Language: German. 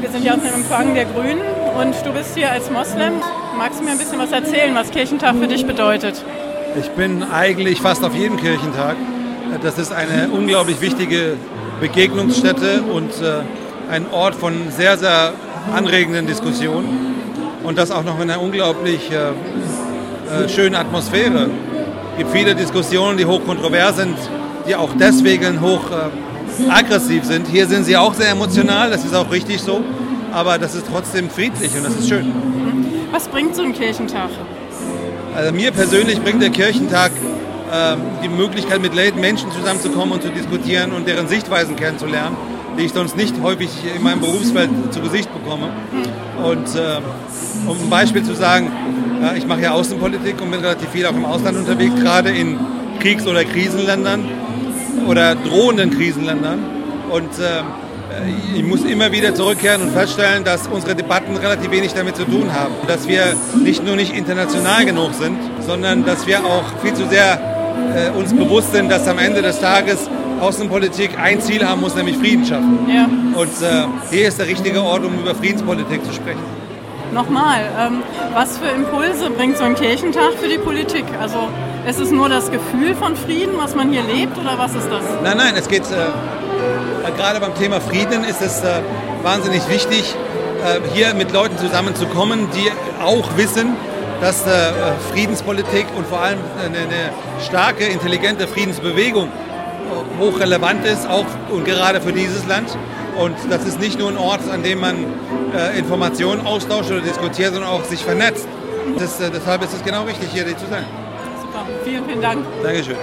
Wir sind hier aus dem Empfang der Grünen und du bist hier als Moslem. Magst du mir ein bisschen was erzählen, was Kirchentag für dich bedeutet? Ich bin eigentlich fast auf jedem Kirchentag. Das ist eine unglaublich wichtige Begegnungsstätte und äh, ein Ort von sehr, sehr anregenden Diskussionen. Und das auch noch in einer unglaublich äh, äh, schönen Atmosphäre. Es gibt viele Diskussionen, die hoch kontrovers sind, die auch deswegen hoch aggressiv sind. Hier sind sie auch sehr emotional, das ist auch richtig so. Aber das ist trotzdem friedlich und das ist schön. Was bringt so ein Kirchentag? Also mir persönlich bringt der Kirchentag äh, die Möglichkeit, mit Menschen zusammenzukommen und zu diskutieren und deren Sichtweisen kennenzulernen, die ich sonst nicht häufig in meinem Berufsfeld zu Gesicht bekomme. Und äh, um ein Beispiel zu sagen, äh, ich mache ja Außenpolitik und bin relativ viel auch im Ausland unterwegs, gerade in Kriegs- oder Krisenländern oder drohenden Krisenländern. Und äh, ich muss immer wieder zurückkehren und feststellen, dass unsere Debatten relativ wenig damit zu tun haben. Dass wir nicht nur nicht international genug sind, sondern dass wir auch viel zu sehr äh, uns bewusst sind, dass am Ende des Tages Außenpolitik ein Ziel haben muss, nämlich Frieden schaffen. Ja. Und äh, hier ist der richtige Ort, um über Friedenspolitik zu sprechen. Nochmal, ähm, was für Impulse bringt so ein Kirchentag für die Politik? Also ist es nur das Gefühl von Frieden, was man hier lebt, oder was ist das? Nein, nein, es geht äh, gerade beim Thema Frieden ist es äh, wahnsinnig wichtig, äh, hier mit Leuten zusammenzukommen, die auch wissen, dass äh, Friedenspolitik und vor allem eine, eine starke, intelligente Friedensbewegung hochrelevant ist, auch und gerade für dieses Land. Und das ist nicht nur ein Ort, an dem man äh, Informationen austauscht oder diskutiert, sondern auch sich vernetzt. Das, äh, deshalb ist es genau richtig, hier zu sein. Vielen, vielen Dank. Dankeschön.